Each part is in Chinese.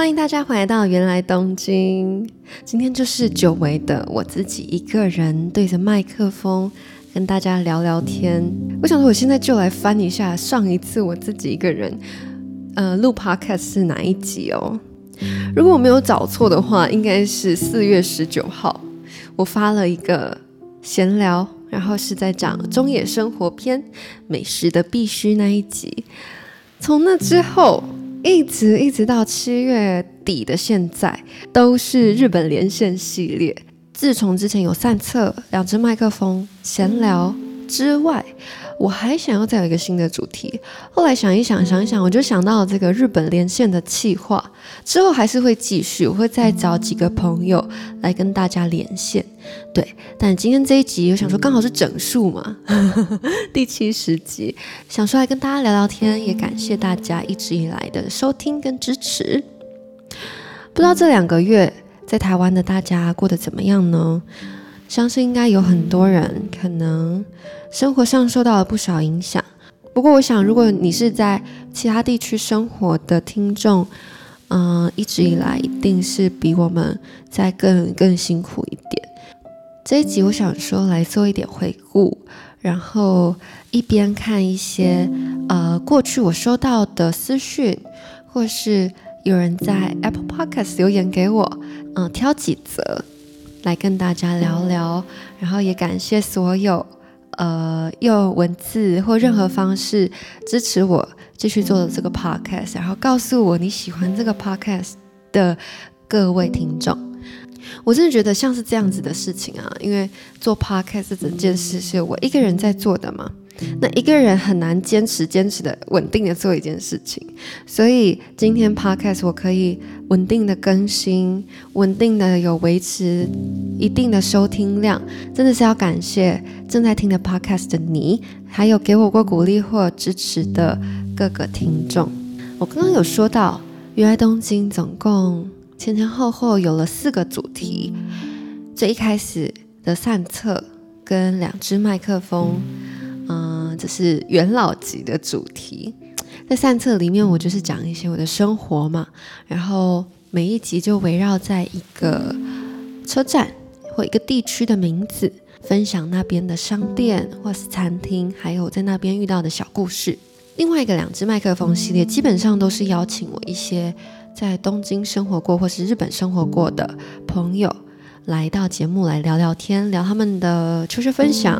欢迎大家回来到原来东京。今天就是久违的我自己一个人对着麦克风跟大家聊聊天。我想说，我现在就来翻一下上一次我自己一个人呃录 podcast 是哪一集哦。如果我没有找错的话，应该是四月十九号，我发了一个闲聊，然后是在讲中野生活篇美食的必须那一集。从那之后。一直一直到七月底的现在，都是日本连线系列。自从之前有散策、两只麦克风、闲聊之外，我还想要再有一个新的主题，后来想一想，想一想，我就想到了这个日本连线的企划。之后还是会继续，我会再找几个朋友来跟大家连线。对，但今天这一集，我想说刚好是整数嘛，第七十集，想说来跟大家聊聊天，也感谢大家一直以来的收听跟支持。不知道这两个月在台湾的大家过得怎么样呢？相信应该有很多人可能生活上受到了不少影响。不过，我想如果你是在其他地区生活的听众，嗯、呃，一直以来一定是比我们在更更辛苦一点。这一集我想说来做一点回顾，然后一边看一些呃过去我收到的私讯，或是有人在 Apple Podcast 留言给我，嗯、呃，挑几则。来跟大家聊聊，然后也感谢所有呃用文字或任何方式支持我继续做的这个 podcast，然后告诉我你喜欢这个 podcast 的各位听众，我真的觉得像是这样子的事情啊，因为做 podcast 整件事是我一个人在做的嘛。那一个人很难坚持、坚持的稳定的做一件事情，所以今天 Podcast 我可以稳定的更新，稳定的有维持一定的收听量，真的是要感谢正在听的 Podcast 的你，还有给我过鼓励或支持的各个听众。我刚刚有说到，原来东京总共前前后后有了四个主题，最一开始的散策跟两只麦克风。嗯，这是元老级的主题，在散策里面，我就是讲一些我的生活嘛，然后每一集就围绕在一个车站或一个地区的名字，分享那边的商店或是餐厅，还有在那边遇到的小故事。另外一个两只麦克风系列，基本上都是邀请我一些在东京生活过或是日本生活过的朋友来到节目来聊聊天，聊他们的求学分享。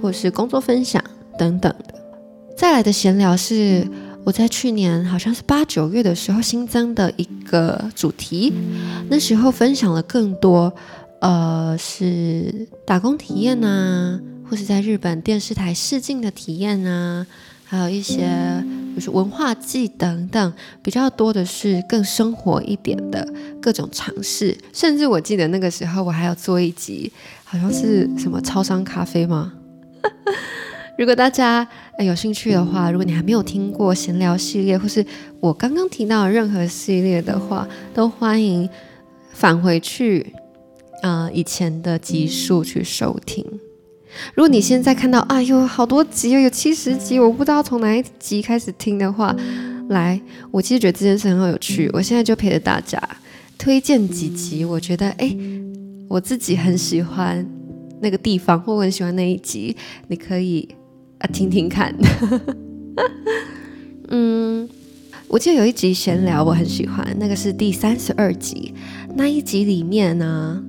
或是工作分享等等的，再来的闲聊是我在去年好像是八九月的时候新增的一个主题，那时候分享了更多，呃，是打工体验啊，或是在日本电视台试镜的体验啊，还有一些就是文化祭等等，比较多的是更生活一点的各种尝试，甚至我记得那个时候我还要做一集，好像是什么超商咖啡吗？如果大家有兴趣的话，如果你还没有听过闲聊系列，或是我刚刚提到的任何系列的话，都欢迎返回去、以前的集数去收听。如果你现在看到啊有好多集，有七十集，我不知道从哪一集开始听的话，来，我其实觉得这件事很好有趣。我现在就陪着大家推荐几集，我觉得哎，我自己很喜欢。那个地方，或我很喜欢那一集，你可以啊听听看。嗯，我记得有一集闲聊我很喜欢，那个是第三十二集。那一集里面呢，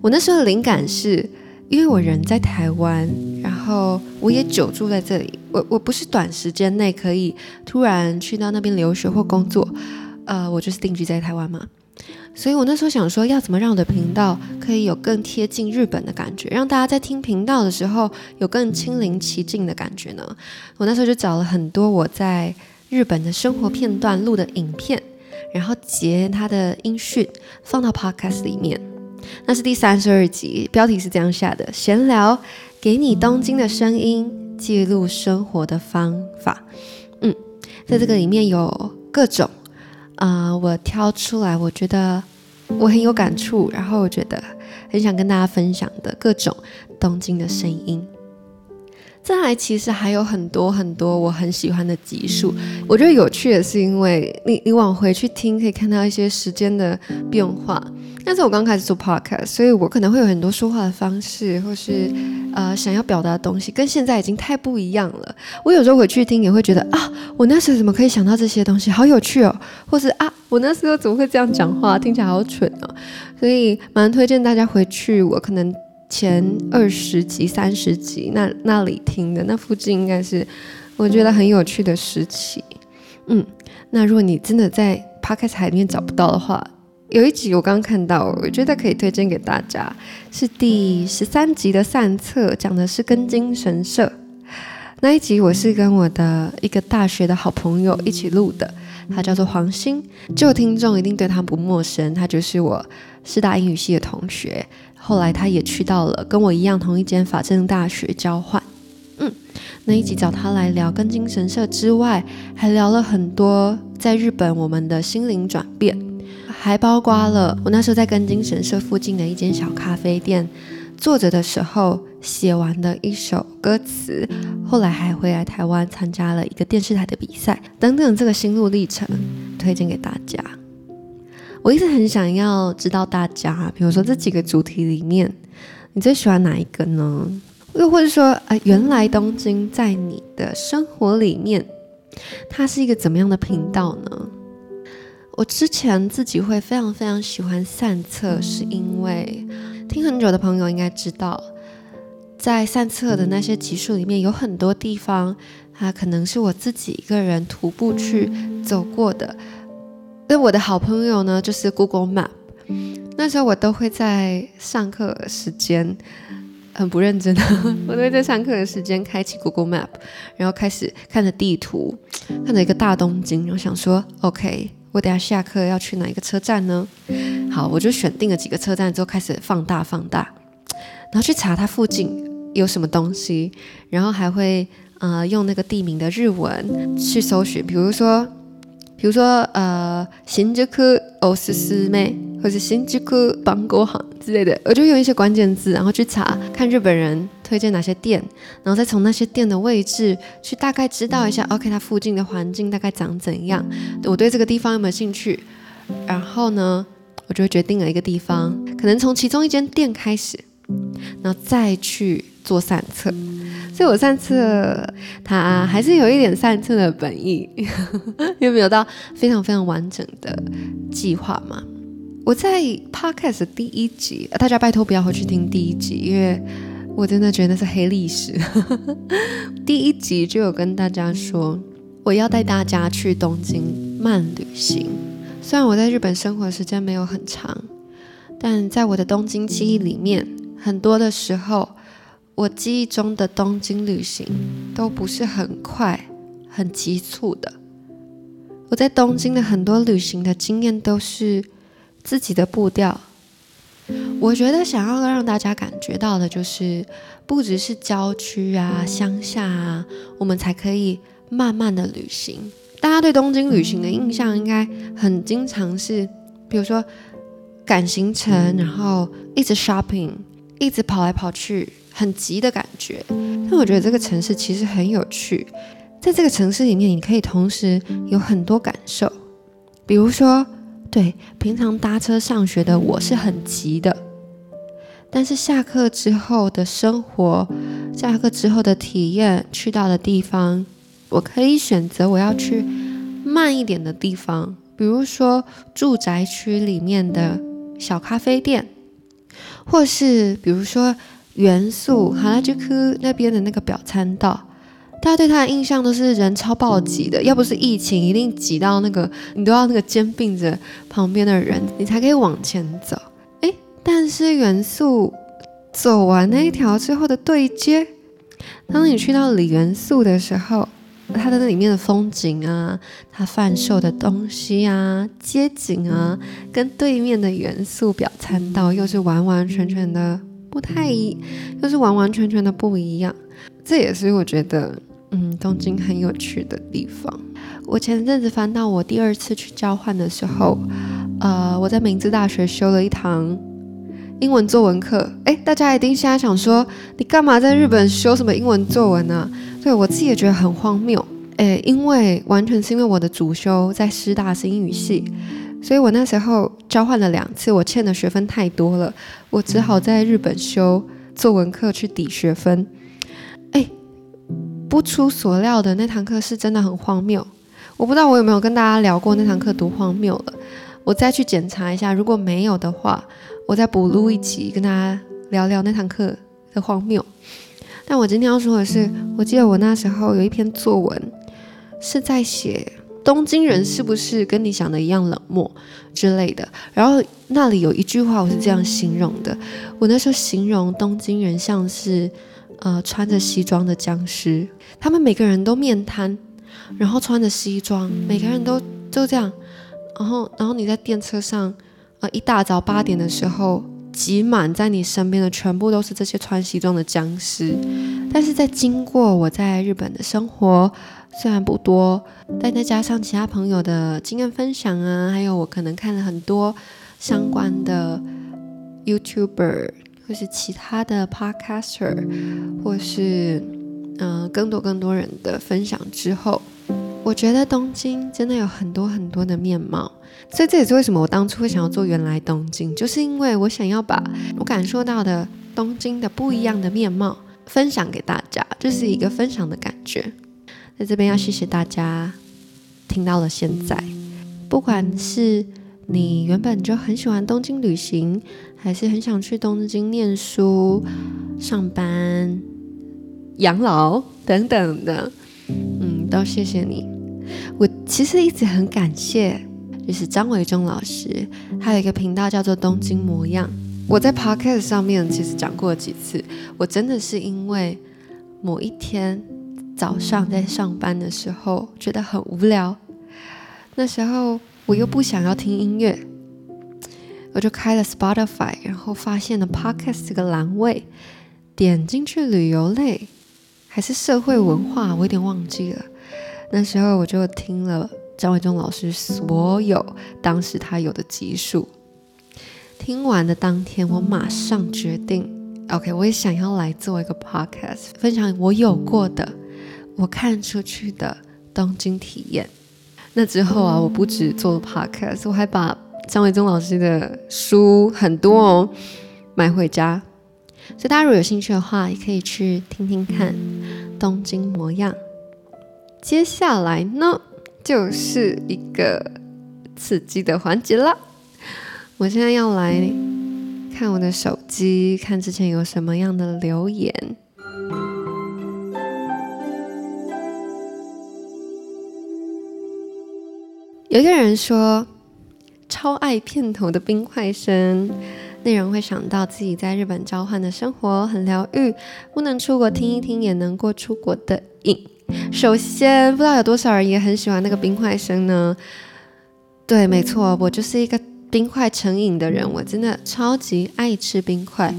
我那时候的灵感是因为我人在台湾，然后我也久住在这里，我我不是短时间内可以突然去到那边留学或工作，呃，我就是定居在台湾嘛。所以我那时候想说，要怎么让我的频道可以有更贴近日本的感觉，让大家在听频道的时候有更亲临其境的感觉呢？我那时候就找了很多我在日本的生活片段录的影片，然后截它的音讯放到 Podcast 里面。那是第三十二集，标题是这样下的：闲聊，给你东京的声音，记录生活的方法。嗯，在这个里面有各种。啊、我挑出来，我觉得我很有感触，然后我觉得很想跟大家分享的各种东京的声音。再来，其实还有很多很多我很喜欢的集数。我觉得有趣也是，因为你你往回去听，可以看到一些时间的变化。但是我刚开始做 podcast，所以我可能会有很多说话的方式，或是呃想要表达的东西，跟现在已经太不一样了。我有时候回去听，也会觉得啊，我那时候怎么可以想到这些东西，好有趣哦。或是啊，我那时候怎么会这样讲话，听起来好蠢哦。所以蛮推荐大家回去，我可能。前二十集、三十集那那里听的那附近应该是我觉得很有趣的时期，嗯，那如果你真的在 Podcast 海里面找不到的话，有一集我刚刚看到，我觉得可以推荐给大家，是第十三集的散策，讲的是根津神社那一集，我是跟我的一个大学的好朋友一起录的，他叫做黄鑫，旧听众一定对他不陌生，他就是我师大英语系的同学。后来他也去到了跟我一样同一间法政大学交换，嗯，那一集找他来聊跟精神社之外，还聊了很多在日本我们的心灵转变，还包括了我那时候在跟精神社附近的一间小咖啡店坐着的时候写完的一首歌词，后来还回来台湾参加了一个电视台的比赛等等，这个心路历程推荐给大家。我一直很想要知道大家，比如说这几个主题里面，你最喜欢哪一个呢？又或者说，呃，原来东京在你的生活里面，它是一个怎么样的频道呢？我之前自己会非常非常喜欢散策，是因为听很久的朋友应该知道，在散策的那些集数里面，有很多地方，它可能是我自己一个人徒步去走过的。那我的好朋友呢，就是 Google Map。那时候我都会在上课时间，很不认真的，我都会在上课的时间开启 Google Map，然后开始看着地图，看着一个大东京，然后想说，OK，我等下下课要去哪一个车站呢？好，我就选定了几个车站之后开始放大放大，然后去查它附近有什么东西，然后还会呃用那个地名的日文去搜寻，比如说。比如说，呃，新宿おすすめ，或是新宿晩ご饭之类的，我就用一些关键字，然后去查看日本人推荐哪些店，然后再从那些店的位置去大概知道一下，OK，它附近的环境大概长怎样，我对这个地方有没有兴趣，然后呢，我就会决定了一个地方，可能从其中一间店开始，然后再去做散策。 所以我上次他还是有一点上次的本意，因为没有到非常非常完整的计划嘛。我在 Podcast 第一集，大家拜托不要回去听第一集，因为我真的觉得那是黑历史。第一集就有跟大家说，我要带大家去东京慢旅行。虽然我在日本生活的时间没有很长，但在我的东京记忆里面，很多的时候。我记忆中的东京旅行都不是很快、很急促的。我在东京的很多旅行的经验都是自己的步调。我觉得想要让大家感觉到的就是，不只是郊区啊、乡下啊，我们才可以慢慢的旅行。大家对东京旅行的印象应该很经常是，比如说赶行程，然后一直 shopping，一直跑来跑去。很急的感觉，但我觉得这个城市其实很有趣。在这个城市里面，你可以同时有很多感受。比如说，对，平常搭车上学的我是很急的，但是下课之后的生活，下课之后的体验，去到的地方，我可以选择我要去慢一点的地方，比如说住宅区里面的小咖啡店，或是比如说。原宿哈拉吉克那边的那个表参道，大家对他的印象都是人超爆挤的，要不是疫情，一定挤到那个你都要那个肩并着旁边的人，你才可以往前走。诶，但是元素走完那一条之后的对接，当你去到里元素的时候，它的那里面的风景啊，它贩售的东西啊，街景啊，跟对面的元素表参道又是完完全全的。不太一，就是完完全全的不一样。这也是我觉得，嗯，东京很有趣的地方。我前阵子翻到我第二次去交换的时候，呃，我在明治大学修了一堂英文作文课。诶，大家一定现在想说，你干嘛在日本修什么英文作文呢、对，我自己也觉得很荒谬。诶，因为完全是因为我的主修在师大是英语系，所以我那时候交换了两次，我欠的学分太多了，我只好在日本修作文课去抵学分。诶，不出所料的那堂课是真的很荒谬。我不知道我有没有跟大家聊过那堂课多荒谬了，我再去检查一下，如果没有的话，我再补录一集跟大家聊聊那堂课的荒谬。但我今天要说的是，我记得我那时候有一篇作文是在写东京人是不是跟你想的一样冷漠之类的，然后那里有一句话我是这样形容的，我那时候形容东京人像是呃穿着西装的僵尸，他们每个人都面瘫。然后穿着西装，每个人都就这样。然后，然后你在电车上，呃，一大早八点的时候，挤满在你身边的全部都是这些穿西装的僵尸。但是在经过我在日本的生活，虽然不多，但再加上其他朋友的经验分享啊，还有我可能看了很多相关的 YouTuber 或是其他的 Podcaster，或是嗯、更多更多人的分享之后。我觉得东京真的有很多很多的面貌，所以这也是为什么我当初会想要做原来东京，就是因为我想要把我感受到的东京的不一样的面貌分享给大家，就是一个分享的感觉。在这边要谢谢大家听到了现在，不管是你原本就很喜欢东京旅行，还是很想去东京念书、上班、养老等等的，嗯，都谢谢你。我其实一直很感谢，就是张维忠老师，他有一个频道叫做《东京模样》。我在 Podcast 上面其实讲过几次，我真的是因为某一天早上在上班的时候觉得很无聊，那时候我又不想要听音乐，我就开了 Spotify，然后发现了 Podcast 这个栏位，点进去旅游类还是社会文化，我有点忘记了。那时候我就听了张伟忠老师所有当时他有的集数，听完的当天，我马上决定，OK，我也想要来做一个 podcast，分享我有过的、我看出去的东京体验。那之后啊，我不止做了 podcast，我还把张维中老师的书很多哦买回家，所以大家如果有兴趣的话，也可以去听听看《东京模样》。接下来呢，就是一个刺激的环节了。我现在要来看我的手机，看之前有什么样的留言。有一个人说，超爱片头的冰块声，内容会想到自己在日本交换的生活，很疗愈。不能出国听一听，也能过出国的瘾。首先，不知道有多少人也很喜欢那个冰块声呢？对，没错，我就是一个冰块成瘾的人，我真的超级爱吃冰块。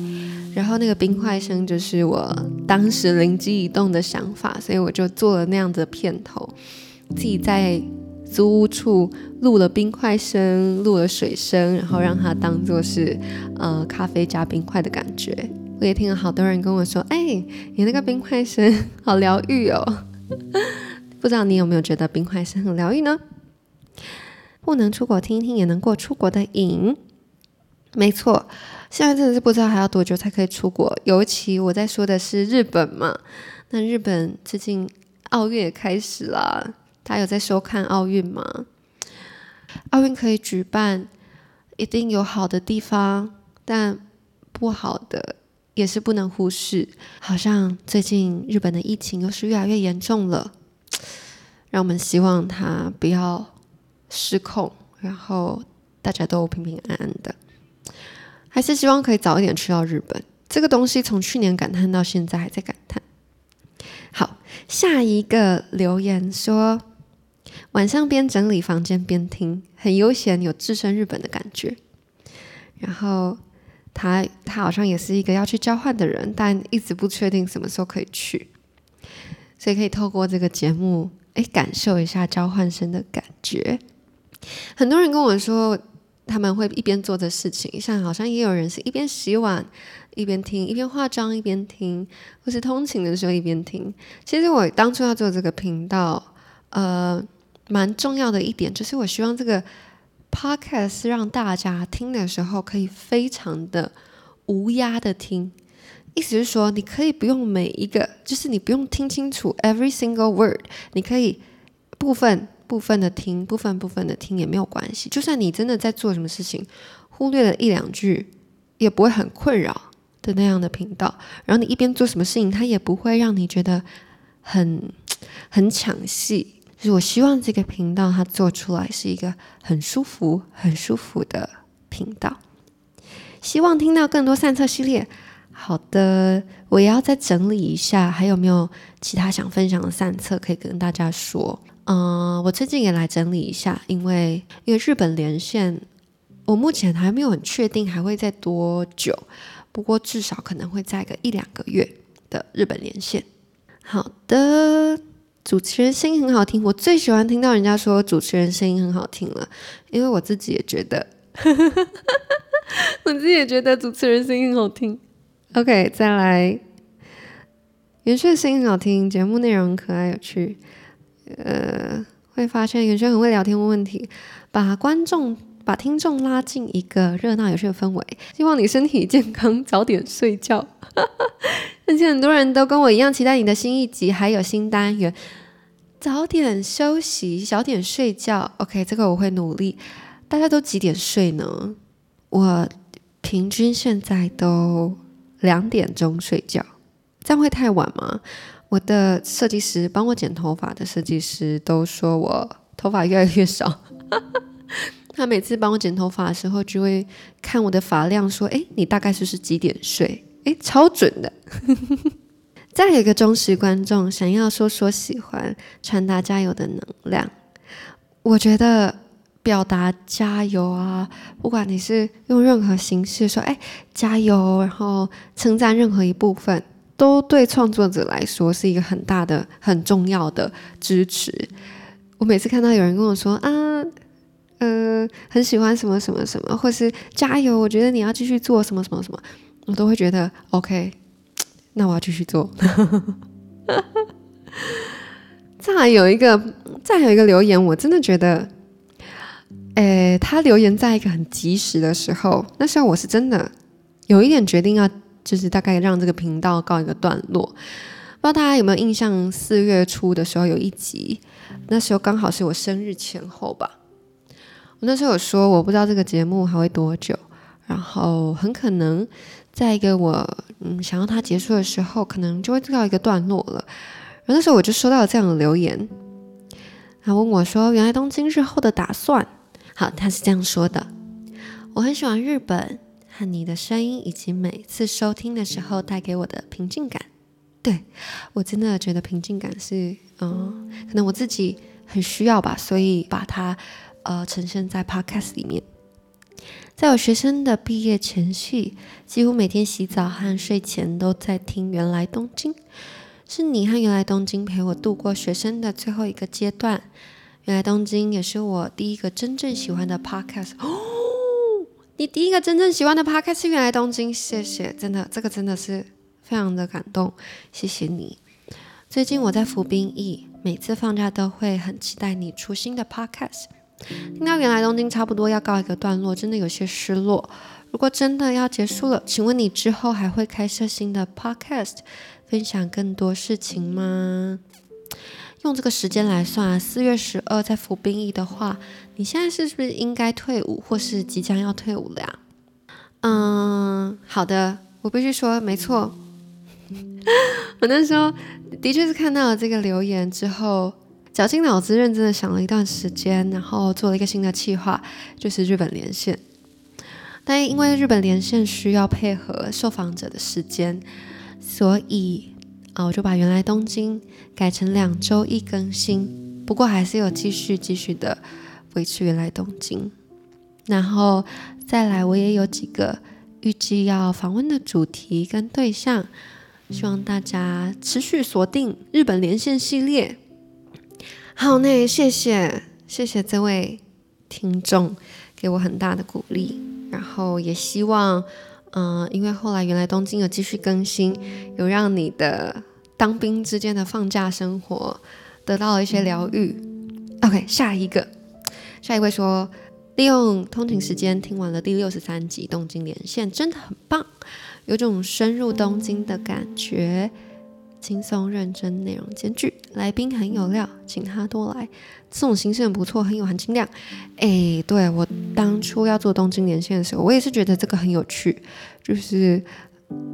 然后那个冰块声就是我当时灵机一动的想法，所以我就做了那样子的片头，自己在租屋处录了冰块声，录了水声，然后让它当做是呃咖啡加冰块的感觉。我也听了好多人跟我说：“哎，你那个冰块声好疗愈哦。”不知道你有没有觉得冰块声很疗愈呢？不能出国听一听，也能过出国的瘾。没错，现在真的是不知道还要多久才可以出国。尤其我在说的是日本嘛，那日本最近奥运也开始了，大家有在收看奥运吗？奥运可以举办，一定有好的地方，但不好的。也是不能忽视，好像最近日本的疫情又是越来越严重了，让我们希望它不要失控，然后大家都平平安安的。还是希望可以早一点去到日本。这个东西从去年感叹到现在还在感叹。好，下一个留言说，晚上边整理房间边听，很悠闲，有置身日本的感觉。然后。他他好像也是一个要去交换的人，但一直不确定什么时候可以去，所以可以透过这个节目，哎，感受一下交换生的感觉。很多人跟我说，他们会一边做的事情，像好像也有人是一边洗碗一边听，一边化妆一边听，或是通勤的时候一边听。其实我当初要做这个频道，呃，蛮重要的一点就是我希望这个 podcast 是让大家听的时候可以非常的无压的听。意思是说，你可以不用每一个，就是你不用听清楚 every single word，你可以部分部分的听，部分部分的听也没有关系。就算你真的在做什么事情，忽略了一两句，也不会很困扰的那样的频道。然后你一边做什么事情，它也不会让你觉得很很抢戏。就是我希望这个频道它做出来是一个很舒服、很舒服的频道。希望听到更多散策系列。好的，我也要再整理一下，还有没有其他想分享的散策可以跟大家说？嗯，我最近也来整理一下，因为因为日本连线，我目前还没有很确定还会在多久，不过至少可能会在个一两个月的日本连线。好的，主持人声音很好听，我最喜欢听到人家说主持人声音很好听了，因为我自己也觉得，我自己也觉得主持人声音很好听。OK，再来。元帅声音很好听，节目内容可爱有趣。呃，会发现元轩很会聊天问问题，把观众、把听众拉进一个热闹有趣的氛围。希望你身体健康，早点睡觉。而且很多人都跟我一样期待你的新一集，还有新单元。早点休息，早点睡觉。OK，这个我会努力。大家都几点睡呢？我平均现在都。两点钟睡觉，这样会太晚吗？我的设计师帮我剪头发的设计师都说我头发越来越少。他每次帮我剪头发的时候，就会看我的发量，说：“诶，你大概是是几点睡？”诶，超准的。再有一个忠实观众想要说说喜欢，传达加油的能量，我觉得。表达加油啊！不管你是用任何形式说“哎，加油”，然后称赞任何一部分，都对创作者来说是一个很大的、很重要的支持。我每次看到有人跟我说“啊，呃，很喜欢什么什么什么”，或是“加油”，我觉得你要继续做什么什么什么，我都会觉得 OK，那我要继续做。再有一个，再有一个留言，我真的觉得。诶，他留言在一个很及时的时候，那时候我是真的有一点决定要，就是大概让这个频道告一个段落。不知道大家有没有印象？四月初的时候有一集，那时候刚好是我生日前后吧。我那时候有说，我不知道这个节目还会多久，然后很可能在一个我嗯想要它结束的时候，可能就会告一个段落了。然后那时候我就收到了这样的留言，他问我说：“原来东京日后的打算？”好，他是这样说的：我很喜欢日本和你的声音，以及每次收听的时候带给我的平静感。对，我真的觉得平静感是，嗯，可能我自己很需要吧，所以把它呃呈现在 podcast 里面。在我学生的毕业前夕，几乎每天洗澡和睡前都在听《原来东京》，是你和《原来东京》陪我度过学生的最后一个阶段。原来东京也是我第一个真正喜欢的 podcast！你第一个真正喜欢的 podcast 是原来东京，谢谢，真的，这个真的是非常的感动，谢谢你。最近我在服兵役，每次放假都会很期待你出新的 podcast。听到原来东京差不多要告一个段落，真的有些失落。如果真的要结束了，请问你之后还会开设新的 podcast，分享更多事情吗？用这个时间来算，四月十二在服兵役的话，你现在是不是应该退伍，或是即将要退伍了呀？嗯，好的，我必须说，没错。我那时候的确是看到了这个留言之后，绞尽脑汁认真的想了一段时间，然后做了一个新的计划，就是日本连线。但因为日本连线需要配合受访者的时间，所以。啊，我就把原来东京改成两周一更新，不过还是有继续继续的维持原来东京。然后再来，我也有几个预计要访问的主题跟对象，希望大家持续锁定日本连线系列。好，那谢谢谢谢这位听众给我很大的鼓励。然后也希望，嗯、因为后来原来东京有继续更新，有让你的当兵之间的放假生活得到了一些疗愈。OK，下一个，下一位说，利用通勤时间听完了第六十三集《东京连线》，真的很棒，有种深入东京的感觉。轻松认真，内容兼具，来宾很有料，请他多来。这种形式很不错，很有含金量。哎，对，我当初要做东京连线的时候，我也是觉得这个很有趣。就是，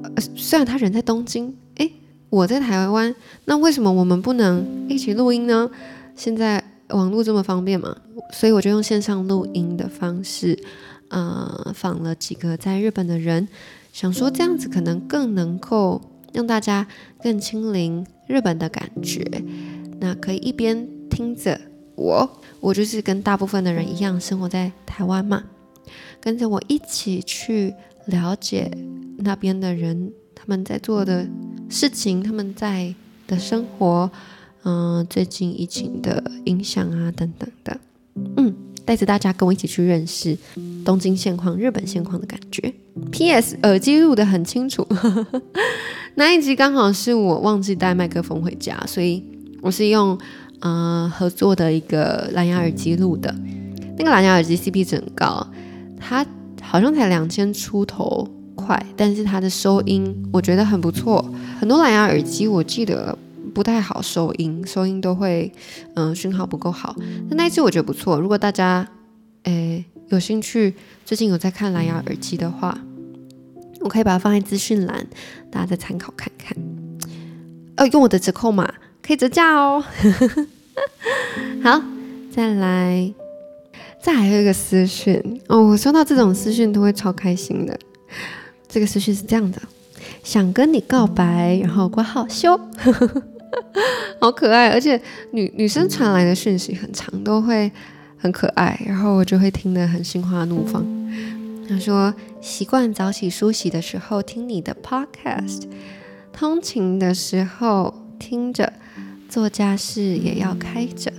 呃，虽然他人在东京，哎，我在台湾，那为什么我们不能一起录音呢？现在网络这么方便嘛，所以我就用线上录音的方式，呃，访了几个在日本的人，想说这样子可能更能够。让大家更亲临日本的感觉，那可以一边听着我，我就是跟大部分的人一样生活在台湾嘛，跟着我一起去了解那边的人，他们在做的事情，他们在的生活，嗯、最近疫情的影响啊等等的，嗯。带着大家跟我一起去认识东京现况、日本现况的感觉。P.S. 耳机录的很清楚，那一集刚好是我忘记带麦克风回家，所以我是用呃合作的一个蓝牙耳机录的。那个蓝牙耳机 CP 值很高，它好像才两千出头块，但是它的收音我觉得很不错。很多蓝牙耳机我记得。不太好收音，收音都会，嗯、讯号不够好。那那一次我觉得不错，如果大家，诶有兴趣，最近有在看蓝牙耳机的话，我可以把它放在资讯栏，大家再参考看看。呃，用我的折扣码可以折价哦。好，再来，再还有一个私讯哦，我收到这种私讯都会超开心的。这个私讯是这样的，想跟你告白，然后挂号修。好可爱，而且女女生传来的讯息很长，都会很可爱，然后我就会听得很心花怒放。他说习惯早起梳洗的时候听你的 podcast，通勤的时候听着，做家事也要开着。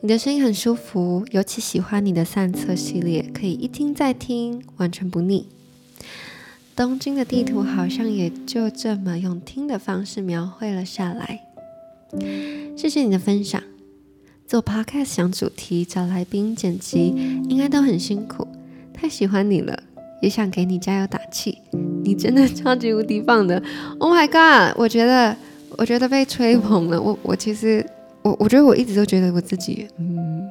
你的声音很舒服，尤其喜欢你的散策系列，可以一听再听，完全不腻。东京的地图好像也就这么用听的方式描绘了下来。谢谢你的分享。做 podcast 想主题、找来宾、剪辑，应该都很辛苦。太喜欢你了，也想给你加油打气。你真的超级无敌棒的！Oh my god！我觉得，我觉得被吹捧了。我我其实，我我觉得我一直都觉得我自己，嗯，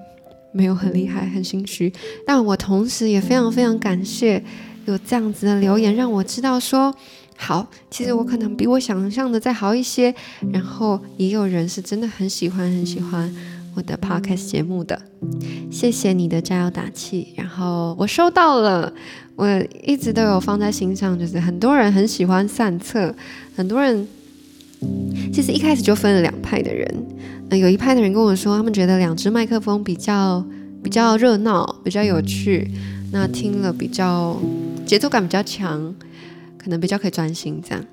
没有很厉害，很心虚。但我同时也非常非常感谢。有这样子的留言，让我知道说，好，其实我可能比我想象的再好一些。然后也有人是真的很喜欢很喜欢我的 podcast 节目的，谢谢你的加油打气。然后我收到了，我一直都有放在心上，就是很多人很喜欢散策，很多人其实一开始就分了两派的人，嗯，有一派的人跟我说，他们觉得两只麦克风比较比较热闹，比较有趣，那听了比较。节奏感比较强，可能比较可以专心这样。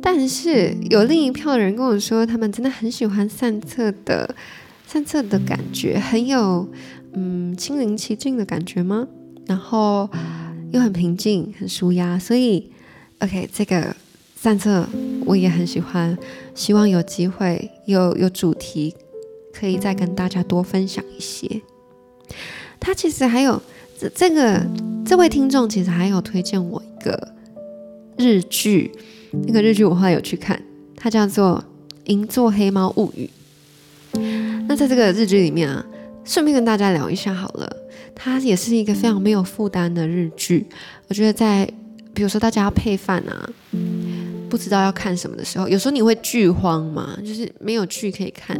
但是有另一票的人跟我说，他们真的很喜欢散策的散策的感觉，很有嗯亲临其境的感觉吗？然后又很平静，很舒压。所以，OK，这个散策我也很喜欢，希望有机会有有主题可以再跟大家多分享一些。他其实还有这。这个这位听众其实还有推荐我一个日剧，那个日剧我后来有去看，它叫做《银座黑猫物语》。那在这个日剧里面啊，顺便跟大家聊一下好了，它也是一个非常没有负担的日剧。我觉得在比如说大家要配饭啊，不知道要看什么的时候，有时候你会剧荒嘛，就是没有剧可以看，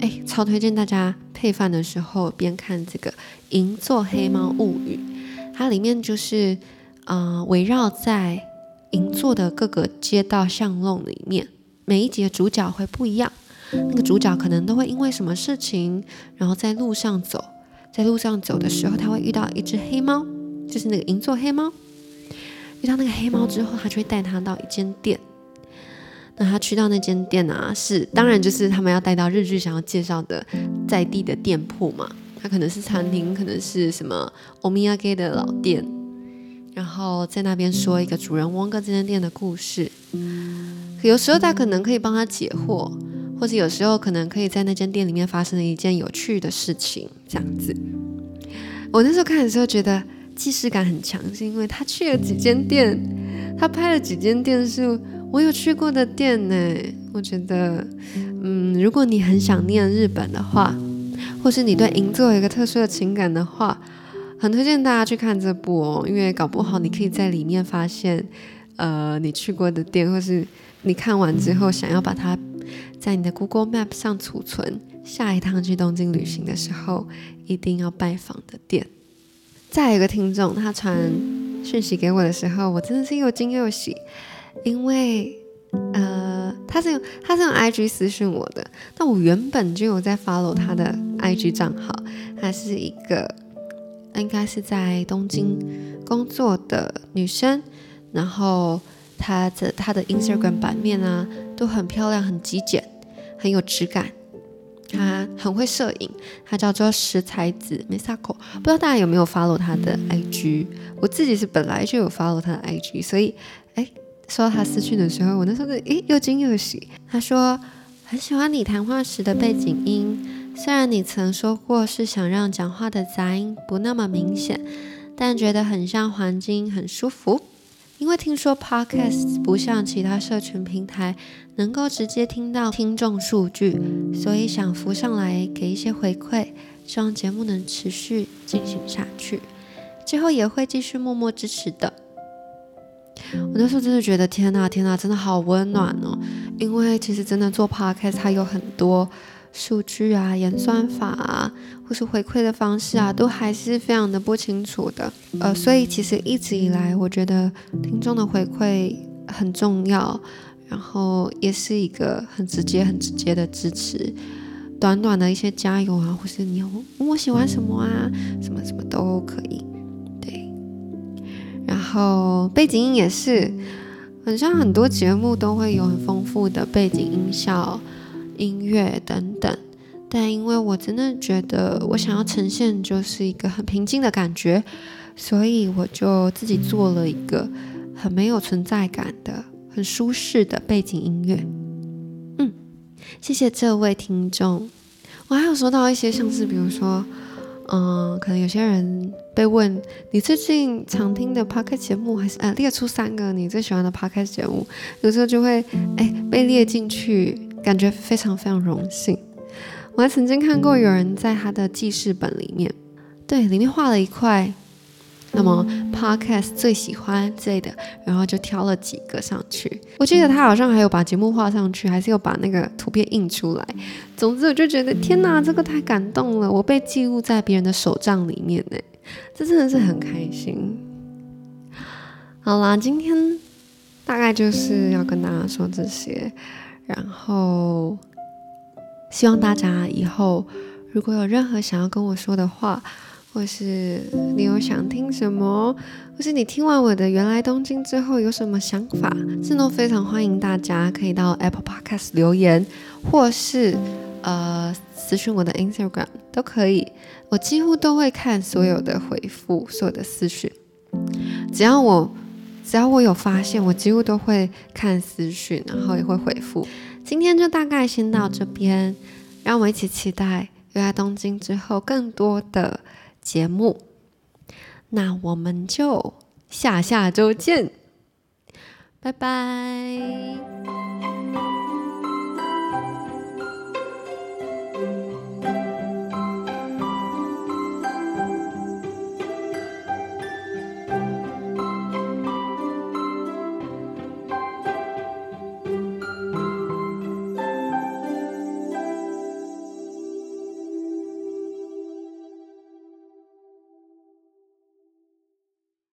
哎，超推荐大家配饭的时候边看这个。银座黑猫物语，它里面就是，呃，围绕在银座的各个街道巷弄里面，每一集的主角会不一样。那个主角可能都会因为什么事情，然后在路上走，在路上走的时候，他会遇到一只黑猫，就是那个银座黑猫。遇到那个黑猫之后，他就会带他到一间店。那他去到那间店啊，是当然就是他们要带到日剧想要介绍的在地的店铺嘛。它可能是餐厅，可能是什么欧米亚给的老店，然后在那边说一个主人翁跟这间店的故事。有时候他可能可以帮他解惑，或者有时候可能可以在那间店里面发生了一件有趣的事情，这样子。我那时候看的时候觉得既视感很强，是因为他去了几间店，他拍了几间店是我有去过的店呢。我觉得，嗯，如果你很想念日本的话，或是你对银座有一个特殊的情感的话，很推荐大家去看这部哦，因为搞不好你可以在里面发现，呃，你去过的店，或是你看完之后想要把它在你的 Google Map 上储存，下一趟去东京旅行的时候一定要拜访的店。再有一个听众，他传讯息给我的时候，我真的是又惊又喜，因为。呃，他是用他是用 IG 私讯我的，但我原本就有在 follow 他的 IG 账号，他是一个应该是在东京工作的女生，然后他的他的 Instagram 版面啊都很漂亮，很极简，很有质感，他很会摄影，他叫做石才子 Misako，不知道大家有没有 follow 他的 IG？我自己是本来就有 follow 他的 IG，所以哎。收到他私讯的时候，我那时候就诶又惊又喜。他说很喜欢你谈话时的背景音，虽然你曾说过是想让讲话的杂音不那么明显，但觉得很像环境很舒服。因为听说 Podcast 不像其他社群平台能够直接听到听众数据，所以想浮上来给一些回馈，希望节目能持续进行下去，之后也会继续默默支持的。我那时候真的觉得天呐天呐，真的好温暖哦！因为其实真的做 podcast，它有很多数据啊、演算法啊，或是回馈的方式啊，都还是非常的不清楚的。呃，所以其实一直以来，我觉得听众的回馈很重要，然后也是一个很直接、很直接的支持。短短的一些加油啊，或是你有我喜欢什么啊，什么什么都可以。对然后背景音也是，很像很多节目都会有很丰富的背景音效、音乐等等。但因为我真的觉得我想要呈现就是一个很平静的感觉，所以我就自己做了一个很没有存在感的、很舒适的背景音乐。嗯，谢谢这位听众。我还有收到一些像是，比如说。嗯，可能有些人被问你最近常听的 podcast 节目，还是呃列出三个你最喜欢的 podcast 节目，有时候就会哎被列进去，感觉非常非常荣幸。我还曾经看过有人在他的记事本里面，对，里面画了一块。那么 Podcast 最喜欢之类的，然后就挑了几个上去。我记得他好像还有把节目画上去，还是有把那个图片印出来。总之，我就觉得天哪，这个太感动了！我被记录在别人的手账里面呢，这真的是很开心。好啦，今天大概就是要跟大家说这些，然后希望大家以后如果有任何想要跟我说的话。或是你有想听什么，或是你听完我的原来东京之后有什么想法，真的非常欢迎大家可以到 Apple Podcast 留言，或是呃私讯我的 Instagram 都可以，我几乎都会看所有的回复，所有的私讯，只要我只要我有发现，我几乎都会看私讯，然后也会回复。今天就大概先到这边，让我们一起期待原来东京之后更多的。节目，那我们就下下周见，拜拜。